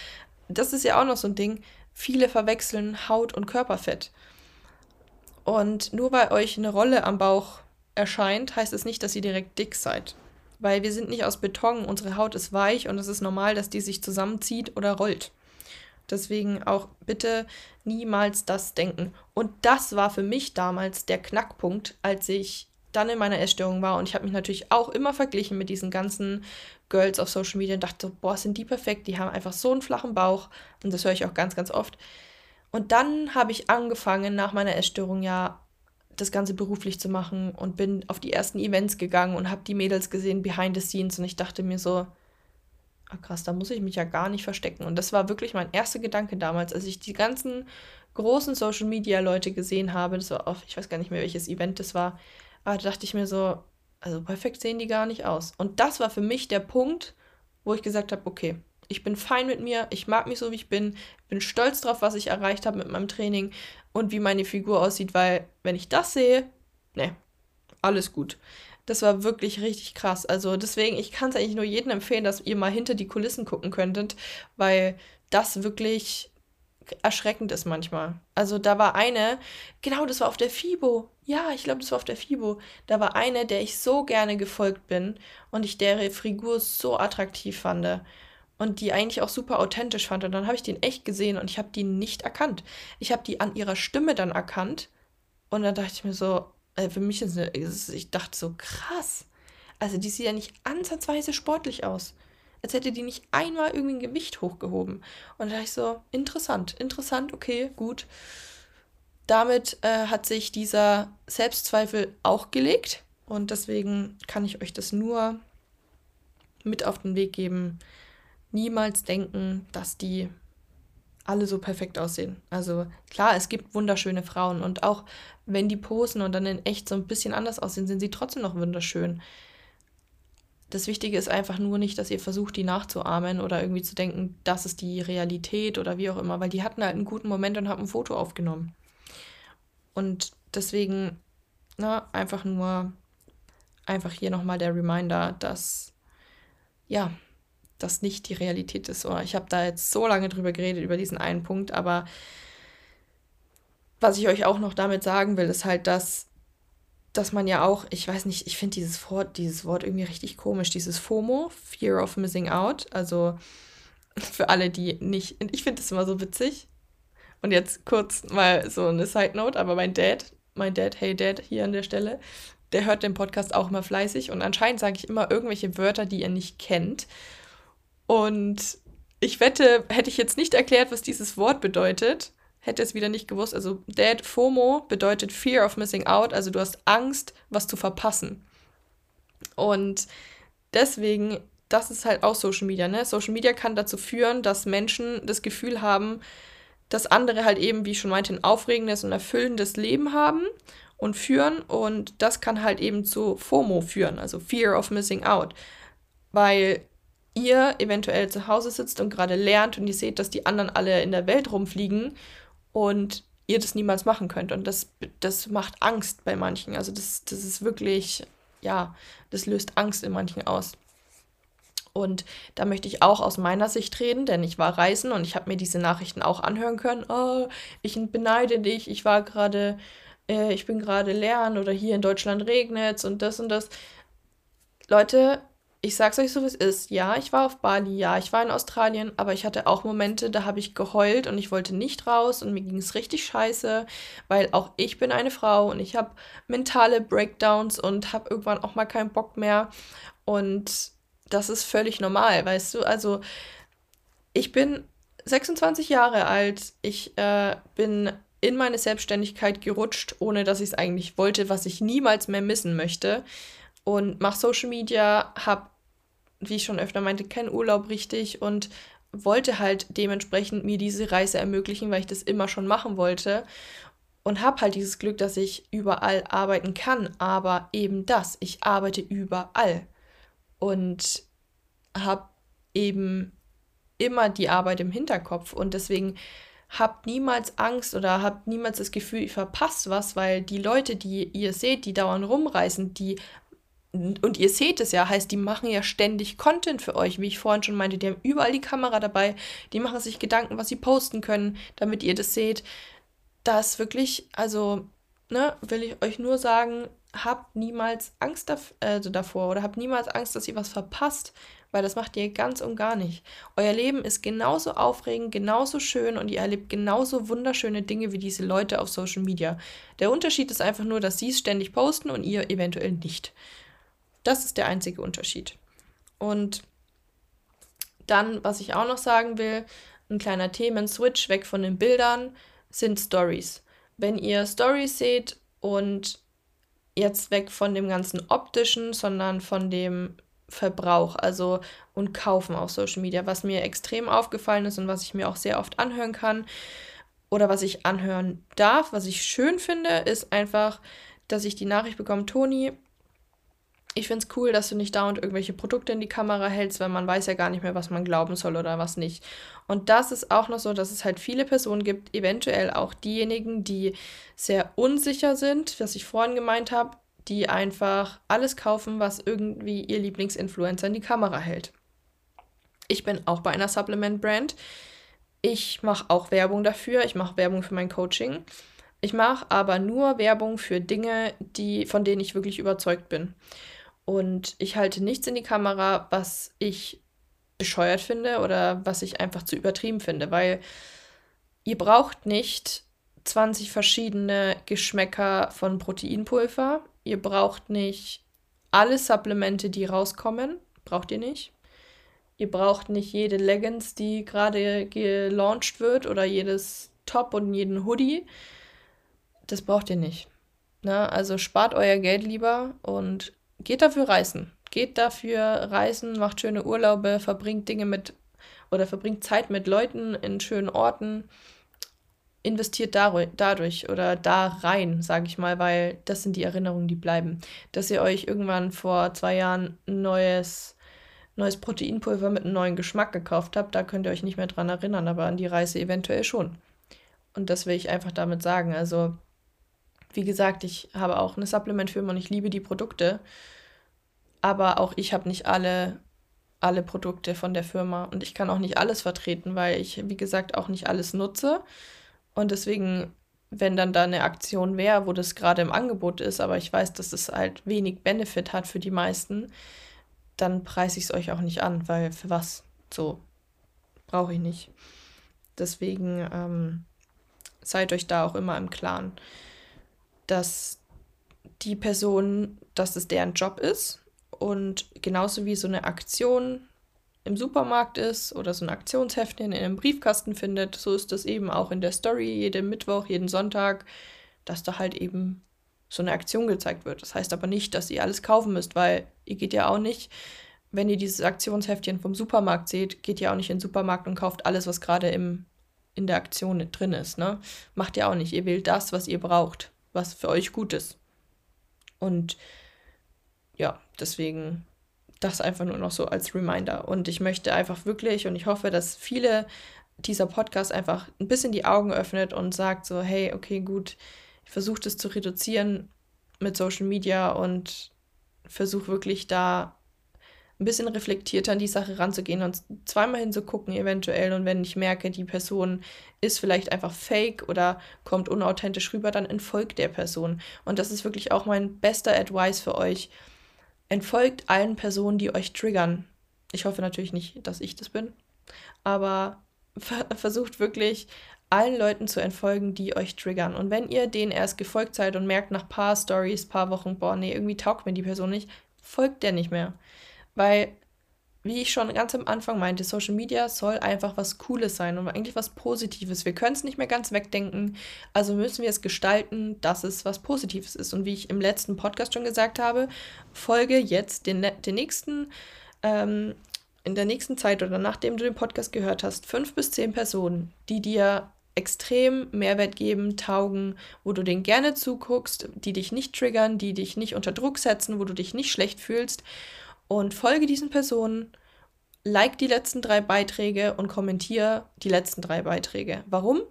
das ist ja auch noch so ein Ding. Viele verwechseln Haut und Körperfett. Und nur weil euch eine Rolle am Bauch erscheint, heißt es nicht, dass ihr direkt dick seid. Weil wir sind nicht aus Beton, unsere Haut ist weich und es ist normal, dass die sich zusammenzieht oder rollt. Deswegen auch bitte niemals das denken. Und das war für mich damals der Knackpunkt, als ich dann in meiner Essstörung war. Und ich habe mich natürlich auch immer verglichen mit diesen ganzen Girls auf Social Media und dachte so, boah, sind die perfekt, die haben einfach so einen flachen Bauch. Und das höre ich auch ganz, ganz oft. Und dann habe ich angefangen, nach meiner Essstörung ja das Ganze beruflich zu machen und bin auf die ersten Events gegangen und habe die Mädels gesehen, behind the scenes. Und ich dachte mir so, ah krass, da muss ich mich ja gar nicht verstecken. Und das war wirklich mein erster Gedanke damals, als ich die ganzen großen Social Media Leute gesehen habe. Das war auf, ich weiß gar nicht mehr, welches Event das war. Aber da dachte ich mir so, also perfekt sehen die gar nicht aus. Und das war für mich der Punkt, wo ich gesagt habe, okay, ich bin fein mit mir, ich mag mich so, wie ich bin, bin stolz drauf, was ich erreicht habe mit meinem Training und wie meine Figur aussieht, weil wenn ich das sehe, ne, alles gut. Das war wirklich richtig krass. Also deswegen, ich kann es eigentlich nur jedem empfehlen, dass ihr mal hinter die Kulissen gucken könntet, weil das wirklich erschreckend ist manchmal. Also da war eine, genau, das war auf der FIBO. Ja, ich glaube, das war auf der FIBO. Da war eine, der ich so gerne gefolgt bin und ich deren Figur so attraktiv fand und die eigentlich auch super authentisch fand. Und dann habe ich den echt gesehen und ich habe die nicht erkannt. Ich habe die an ihrer Stimme dann erkannt und dann dachte ich mir so, äh, für mich ist, eine, ich dachte so krass. Also die sieht ja nicht ansatzweise sportlich aus als hätte die nicht einmal irgendwie ein Gewicht hochgehoben. Und da dachte ich so, interessant, interessant, okay, gut. Damit äh, hat sich dieser Selbstzweifel auch gelegt. Und deswegen kann ich euch das nur mit auf den Weg geben. Niemals denken, dass die alle so perfekt aussehen. Also klar, es gibt wunderschöne Frauen und auch wenn die posen und dann in echt so ein bisschen anders aussehen, sind sie trotzdem noch wunderschön. Das Wichtige ist einfach nur nicht, dass ihr versucht, die nachzuahmen oder irgendwie zu denken, das ist die Realität oder wie auch immer, weil die hatten halt einen guten Moment und haben ein Foto aufgenommen. Und deswegen, na, einfach nur, einfach hier nochmal der Reminder, dass, ja, das nicht die Realität ist. Oder ich habe da jetzt so lange drüber geredet, über diesen einen Punkt, aber was ich euch auch noch damit sagen will, ist halt, dass, dass man ja auch, ich weiß nicht, ich finde dieses Wort, dieses Wort irgendwie richtig komisch, dieses FOMO, Fear of Missing Out. Also für alle, die nicht, ich finde das immer so witzig. Und jetzt kurz mal so eine Side Note, aber mein Dad, mein Dad, hey Dad, hier an der Stelle, der hört den Podcast auch immer fleißig und anscheinend sage ich immer irgendwelche Wörter, die ihr nicht kennt. Und ich wette, hätte ich jetzt nicht erklärt, was dieses Wort bedeutet, hätte es wieder nicht gewusst. Also Dad FOMO bedeutet Fear of Missing Out, also du hast Angst, was zu verpassen. Und deswegen, das ist halt auch Social Media, ne? Social Media kann dazu führen, dass Menschen das Gefühl haben, dass andere halt eben, wie ich schon meinte, ein aufregendes und erfüllendes Leben haben und führen. Und das kann halt eben zu FOMO führen, also Fear of Missing Out. Weil ihr eventuell zu Hause sitzt und gerade lernt und ihr seht, dass die anderen alle in der Welt rumfliegen und ihr das niemals machen könnt. Und das, das macht Angst bei manchen. Also das, das ist wirklich, ja, das löst Angst in manchen aus. Und da möchte ich auch aus meiner Sicht reden, denn ich war reisen und ich habe mir diese Nachrichten auch anhören können. Oh, ich beneide dich, ich war gerade äh, ich bin gerade lernen oder hier in Deutschland regnet es und das und das. Leute, ich sag's euch so, wie es ist. Ja, ich war auf Bali, ja, ich war in Australien, aber ich hatte auch Momente, da habe ich geheult und ich wollte nicht raus und mir ging es richtig scheiße, weil auch ich bin eine Frau und ich habe mentale Breakdowns und habe irgendwann auch mal keinen Bock mehr. Und das ist völlig normal, weißt du? Also, ich bin 26 Jahre alt, ich äh, bin in meine Selbstständigkeit gerutscht, ohne dass ich es eigentlich wollte, was ich niemals mehr missen möchte. Und mache Social Media, habe, wie ich schon öfter meinte, keinen Urlaub richtig und wollte halt dementsprechend mir diese Reise ermöglichen, weil ich das immer schon machen wollte. Und habe halt dieses Glück, dass ich überall arbeiten kann. Aber eben das, ich arbeite überall. Und habe eben immer die Arbeit im Hinterkopf. Und deswegen habt niemals Angst oder habt niemals das Gefühl, ihr verpasst was, weil die Leute, die ihr seht, die dauernd rumreisen, die und ihr seht es ja, heißt, die machen ja ständig Content für euch, wie ich vorhin schon meinte, die haben überall die Kamera dabei, die machen sich Gedanken, was sie posten können, damit ihr das seht. Das wirklich, also, ne, will ich euch nur sagen, habt niemals Angst also davor oder habt niemals Angst, dass ihr was verpasst, weil das macht ihr ganz und gar nicht. Euer Leben ist genauso aufregend, genauso schön und ihr erlebt genauso wunderschöne Dinge wie diese Leute auf Social Media. Der Unterschied ist einfach nur, dass sie es ständig posten und ihr eventuell nicht. Das ist der einzige Unterschied. Und dann, was ich auch noch sagen will, ein kleiner Themen-Switch weg von den Bildern sind Stories. Wenn ihr Stories seht und jetzt weg von dem ganzen optischen, sondern von dem Verbrauch, also und Kaufen auf Social Media, was mir extrem aufgefallen ist und was ich mir auch sehr oft anhören kann oder was ich anhören darf, was ich schön finde, ist einfach, dass ich die Nachricht bekomme, Toni, ich finde es cool, dass du nicht dauernd irgendwelche Produkte in die Kamera hältst, weil man weiß ja gar nicht mehr, was man glauben soll oder was nicht. Und das ist auch noch so, dass es halt viele Personen gibt, eventuell auch diejenigen, die sehr unsicher sind, was ich vorhin gemeint habe, die einfach alles kaufen, was irgendwie ihr Lieblingsinfluencer in die Kamera hält. Ich bin auch bei einer Supplement-Brand. Ich mache auch Werbung dafür. Ich mache Werbung für mein Coaching. Ich mache aber nur Werbung für Dinge, die, von denen ich wirklich überzeugt bin. Und ich halte nichts in die Kamera, was ich bescheuert finde oder was ich einfach zu übertrieben finde, weil ihr braucht nicht 20 verschiedene Geschmäcker von Proteinpulver. Ihr braucht nicht alle Supplemente, die rauskommen. Braucht ihr nicht. Ihr braucht nicht jede Leggings, die gerade gelauncht wird oder jedes Top und jeden Hoodie. Das braucht ihr nicht. Na, also spart euer Geld lieber und geht dafür reisen. Geht dafür reisen, macht schöne Urlaube, verbringt Dinge mit oder verbringt Zeit mit Leuten in schönen Orten investiert dadurch oder da rein, sage ich mal, weil das sind die Erinnerungen, die bleiben. Dass ihr euch irgendwann vor zwei Jahren ein neues, neues Proteinpulver mit einem neuen Geschmack gekauft habt, da könnt ihr euch nicht mehr dran erinnern, aber an die Reise eventuell schon. Und das will ich einfach damit sagen. Also, wie gesagt, ich habe auch eine Supplementfirma und ich liebe die Produkte, aber auch ich habe nicht alle alle Produkte von der Firma und ich kann auch nicht alles vertreten, weil ich, wie gesagt, auch nicht alles nutze. Und deswegen, wenn dann da eine Aktion wäre, wo das gerade im Angebot ist, aber ich weiß, dass es halt wenig Benefit hat für die meisten, dann preise ich es euch auch nicht an, weil für was? So, brauche ich nicht. Deswegen ähm, seid euch da auch immer im Klaren, dass die Person, dass es deren Job ist und genauso wie so eine Aktion im Supermarkt ist oder so ein Aktionsheftchen in einem Briefkasten findet, so ist das eben auch in der Story jeden Mittwoch, jeden Sonntag, dass da halt eben so eine Aktion gezeigt wird. Das heißt aber nicht, dass ihr alles kaufen müsst, weil ihr geht ja auch nicht, wenn ihr dieses Aktionsheftchen vom Supermarkt seht, geht ihr auch nicht in den Supermarkt und kauft alles, was gerade im, in der Aktion drin ist. Ne? Macht ihr auch nicht. Ihr wählt das, was ihr braucht, was für euch gut ist. Und ja, deswegen das einfach nur noch so als Reminder. Und ich möchte einfach wirklich und ich hoffe, dass viele dieser Podcast einfach ein bisschen die Augen öffnet und sagt so, hey, okay, gut, ich versuche das zu reduzieren mit Social Media und versuche wirklich da ein bisschen reflektierter an die Sache ranzugehen und zweimal hinzugucken eventuell und wenn ich merke, die Person ist vielleicht einfach fake oder kommt unauthentisch rüber, dann entfolgt der Person. Und das ist wirklich auch mein bester Advice für euch. Entfolgt allen Personen, die euch triggern. Ich hoffe natürlich nicht, dass ich das bin, aber versucht wirklich allen Leuten zu entfolgen, die euch triggern. Und wenn ihr denen erst gefolgt seid und merkt nach paar Stories, paar Wochen, boah, nee, irgendwie taugt mir die Person nicht, folgt der nicht mehr. Weil, wie ich schon ganz am Anfang meinte, Social Media soll einfach was Cooles sein und eigentlich was Positives. Wir können es nicht mehr ganz wegdenken, also müssen wir es gestalten, dass es was Positives ist. Und wie ich im letzten Podcast schon gesagt habe, folge jetzt den, den nächsten ähm, in der nächsten Zeit oder nachdem du den Podcast gehört hast, fünf bis zehn Personen, die dir extrem Mehrwert geben, taugen, wo du denen gerne zuguckst, die dich nicht triggern, die dich nicht unter Druck setzen, wo du dich nicht schlecht fühlst. Und folge diesen Personen, like die letzten drei Beiträge und kommentiere die letzten drei Beiträge. Warum?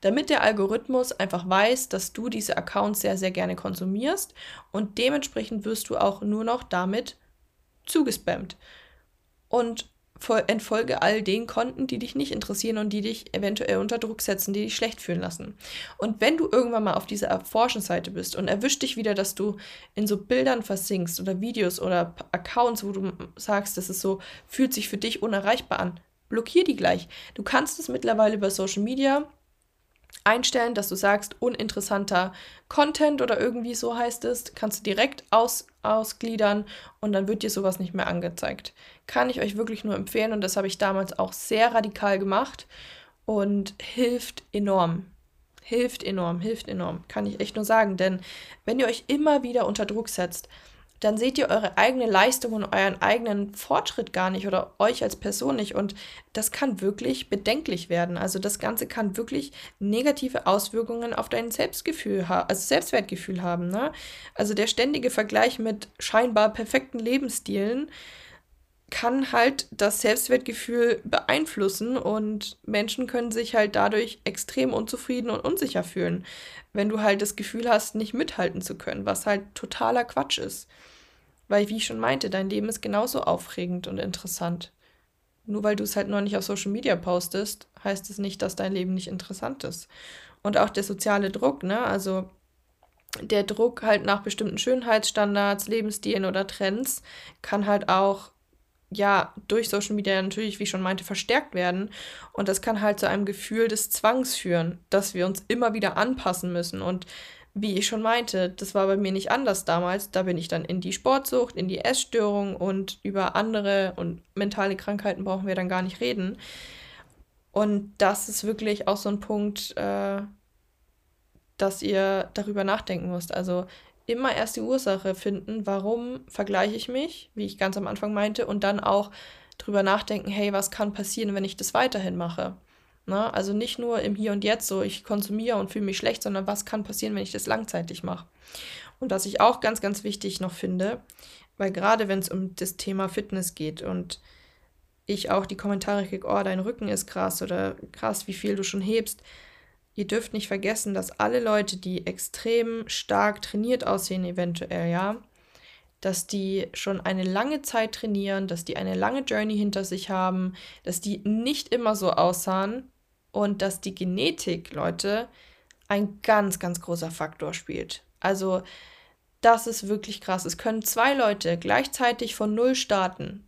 Damit der Algorithmus einfach weiß, dass du diese Accounts sehr, sehr gerne konsumierst und dementsprechend wirst du auch nur noch damit zugespammt. Und entfolge all den Konten, die dich nicht interessieren und die dich eventuell unter Druck setzen, die dich schlecht fühlen lassen. Und wenn du irgendwann mal auf dieser Erforschen-Seite bist und erwischt dich wieder, dass du in so Bildern versinkst oder Videos oder Accounts, wo du sagst, das ist so, fühlt sich für dich unerreichbar an, blockier die gleich. Du kannst es mittlerweile über Social Media einstellen, dass du sagst, uninteressanter Content oder irgendwie so heißt es, kannst du direkt aus, ausgliedern und dann wird dir sowas nicht mehr angezeigt. Kann ich euch wirklich nur empfehlen und das habe ich damals auch sehr radikal gemacht und hilft enorm. Hilft enorm, hilft enorm, kann ich echt nur sagen, denn wenn ihr euch immer wieder unter Druck setzt, dann seht ihr eure eigene Leistung und euren eigenen Fortschritt gar nicht oder euch als Person nicht. Und das kann wirklich bedenklich werden. Also das Ganze kann wirklich negative Auswirkungen auf dein Selbstgefühl, also Selbstwertgefühl haben. Ne? Also der ständige Vergleich mit scheinbar perfekten Lebensstilen kann halt das Selbstwertgefühl beeinflussen und Menschen können sich halt dadurch extrem unzufrieden und unsicher fühlen, wenn du halt das Gefühl hast, nicht mithalten zu können, was halt totaler Quatsch ist. Weil, wie ich schon meinte, dein Leben ist genauso aufregend und interessant. Nur weil du es halt noch nicht auf Social Media postest, heißt es nicht, dass dein Leben nicht interessant ist. Und auch der soziale Druck, ne? Also der Druck halt nach bestimmten Schönheitsstandards, Lebensstilen oder Trends kann halt auch ja, durch Social Media natürlich, wie ich schon meinte, verstärkt werden. Und das kann halt zu einem Gefühl des Zwangs führen, dass wir uns immer wieder anpassen müssen. Und wie ich schon meinte, das war bei mir nicht anders damals. Da bin ich dann in die Sportsucht, in die Essstörung und über andere und mentale Krankheiten brauchen wir dann gar nicht reden. Und das ist wirklich auch so ein Punkt, äh, dass ihr darüber nachdenken müsst. Also immer erst die Ursache finden, warum vergleiche ich mich, wie ich ganz am Anfang meinte, und dann auch drüber nachdenken, hey, was kann passieren, wenn ich das weiterhin mache? Na, also nicht nur im Hier und Jetzt so, ich konsumiere und fühle mich schlecht, sondern was kann passieren, wenn ich das langzeitig mache? Und was ich auch ganz, ganz wichtig noch finde, weil gerade wenn es um das Thema Fitness geht und ich auch die Kommentare kriege, oh, dein Rücken ist krass oder krass, wie viel du schon hebst, ihr dürft nicht vergessen, dass alle Leute, die extrem stark trainiert aussehen, eventuell, ja, dass die schon eine lange Zeit trainieren, dass die eine lange Journey hinter sich haben, dass die nicht immer so aussahen und dass die Genetik, Leute, ein ganz, ganz großer Faktor spielt. Also das ist wirklich krass. Es können zwei Leute gleichzeitig von Null starten,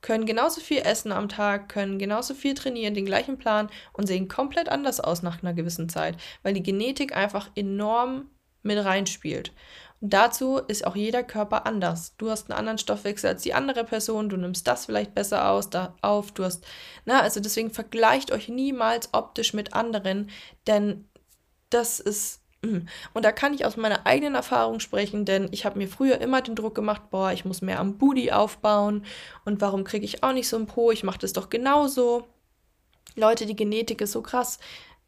können genauso viel essen am Tag, können genauso viel trainieren, den gleichen Plan und sehen komplett anders aus nach einer gewissen Zeit, weil die Genetik einfach enorm mit reinspielt. Und dazu ist auch jeder Körper anders. Du hast einen anderen Stoffwechsel als die andere Person, du nimmst das vielleicht besser aus, da auf, du hast, na, also deswegen vergleicht euch niemals optisch mit anderen, denn das ist. Und da kann ich aus meiner eigenen Erfahrung sprechen, denn ich habe mir früher immer den Druck gemacht, boah, ich muss mehr am Booty aufbauen und warum kriege ich auch nicht so ein Po? Ich mache das doch genauso. Leute, die Genetik ist so krass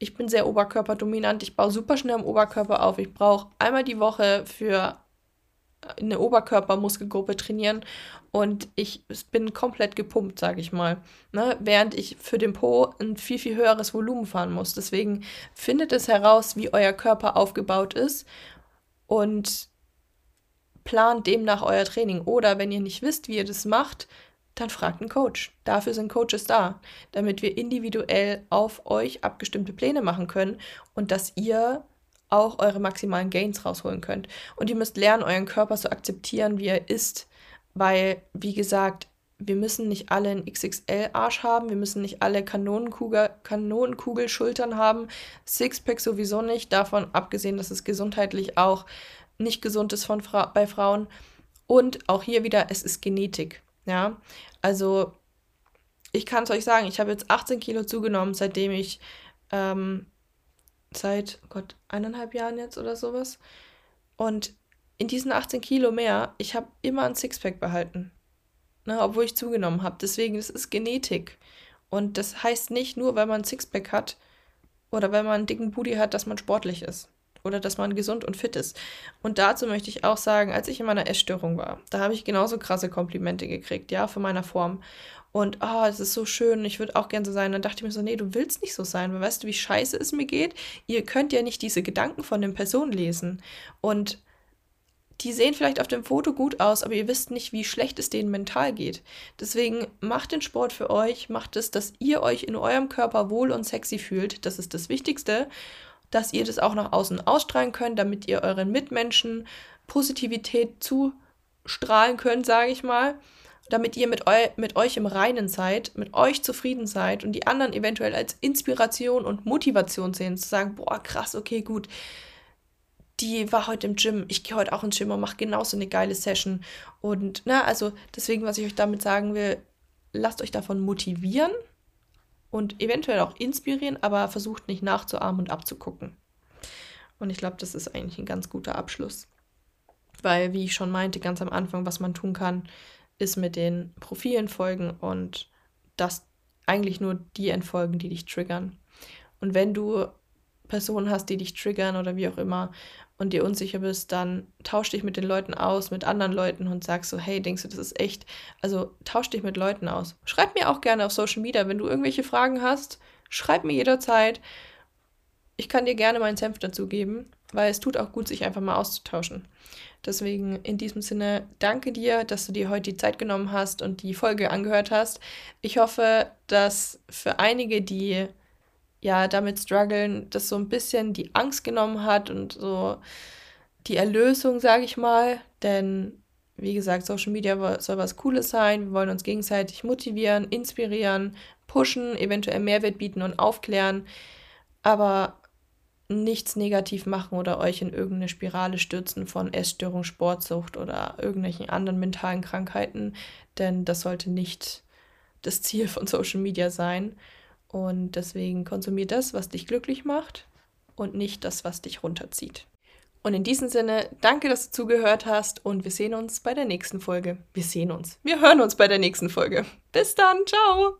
ich bin sehr oberkörperdominant. Ich baue super schnell am Oberkörper auf. Ich brauche einmal die Woche für eine Oberkörpermuskelgruppe trainieren und ich bin komplett gepumpt, sage ich mal. Ne? Während ich für den Po ein viel, viel höheres Volumen fahren muss. Deswegen findet es heraus, wie euer Körper aufgebaut ist und plant demnach euer Training. Oder wenn ihr nicht wisst, wie ihr das macht, dann fragt einen Coach. Dafür sind Coaches da, damit wir individuell auf euch abgestimmte Pläne machen können und dass ihr auch eure maximalen Gains rausholen könnt. Und ihr müsst lernen, euren Körper zu akzeptieren, wie er ist, weil, wie gesagt, wir müssen nicht alle einen XXL-Arsch haben, wir müssen nicht alle Kanonenkugel, Kanonenkugelschultern haben, Sixpack sowieso nicht, davon abgesehen, dass es gesundheitlich auch nicht gesund ist von Fra bei Frauen. Und auch hier wieder, es ist Genetik. Ja, also ich kann es euch sagen, ich habe jetzt 18 Kilo zugenommen, seitdem ich ähm, seit, oh Gott, eineinhalb Jahren jetzt oder sowas. Und in diesen 18 Kilo mehr, ich habe immer ein Sixpack behalten. Ne, obwohl ich zugenommen habe. Deswegen, das ist Genetik. Und das heißt nicht nur, weil man ein Sixpack hat oder weil man einen dicken Booty hat, dass man sportlich ist oder dass man gesund und fit ist. Und dazu möchte ich auch sagen, als ich in meiner Essstörung war, da habe ich genauso krasse Komplimente gekriegt, ja, von meiner Form. Und, oh, es ist so schön, ich würde auch gerne so sein. Dann dachte ich mir so, nee, du willst nicht so sein, weil weißt du, wie scheiße es mir geht? Ihr könnt ja nicht diese Gedanken von den Personen lesen. Und die sehen vielleicht auf dem Foto gut aus, aber ihr wisst nicht, wie schlecht es denen mental geht. Deswegen macht den Sport für euch, macht es, dass ihr euch in eurem Körper wohl und sexy fühlt. Das ist das Wichtigste dass ihr das auch nach außen ausstrahlen könnt, damit ihr euren Mitmenschen Positivität zustrahlen könnt, sage ich mal, damit ihr mit, eu mit euch im Reinen seid, mit euch zufrieden seid und die anderen eventuell als Inspiration und Motivation sehen, zu sagen, boah, krass, okay, gut, die war heute im Gym, ich gehe heute auch ins Gym und mache genauso eine geile Session. Und, na, ne, also deswegen, was ich euch damit sagen will, lasst euch davon motivieren und eventuell auch inspirieren, aber versucht nicht nachzuahmen und abzugucken. Und ich glaube, das ist eigentlich ein ganz guter Abschluss. Weil, wie ich schon meinte, ganz am Anfang, was man tun kann, ist mit den Profilen folgen und das eigentlich nur die entfolgen, die dich triggern. Und wenn du Personen hast, die dich triggern oder wie auch immer und dir unsicher bist, dann tausch dich mit den Leuten aus, mit anderen Leuten und sag so, hey, denkst du, das ist echt? Also tausch dich mit Leuten aus. Schreib mir auch gerne auf Social Media, wenn du irgendwelche Fragen hast, schreib mir jederzeit. Ich kann dir gerne meinen Senf dazu geben, weil es tut auch gut, sich einfach mal auszutauschen. Deswegen in diesem Sinne danke dir, dass du dir heute die Zeit genommen hast und die Folge angehört hast. Ich hoffe, dass für einige, die ja damit strugglen, das so ein bisschen die Angst genommen hat und so die Erlösung, sage ich mal. Denn wie gesagt, Social Media soll was Cooles sein. Wir wollen uns gegenseitig motivieren, inspirieren, pushen, eventuell Mehrwert bieten und aufklären, aber nichts negativ machen oder euch in irgendeine Spirale stürzen von Essstörung, Sportsucht oder irgendwelchen anderen mentalen Krankheiten, denn das sollte nicht das Ziel von Social Media sein. Und deswegen konsumier das, was dich glücklich macht und nicht das, was dich runterzieht. Und in diesem Sinne, danke, dass du zugehört hast und wir sehen uns bei der nächsten Folge. Wir sehen uns. Wir hören uns bei der nächsten Folge. Bis dann. Ciao.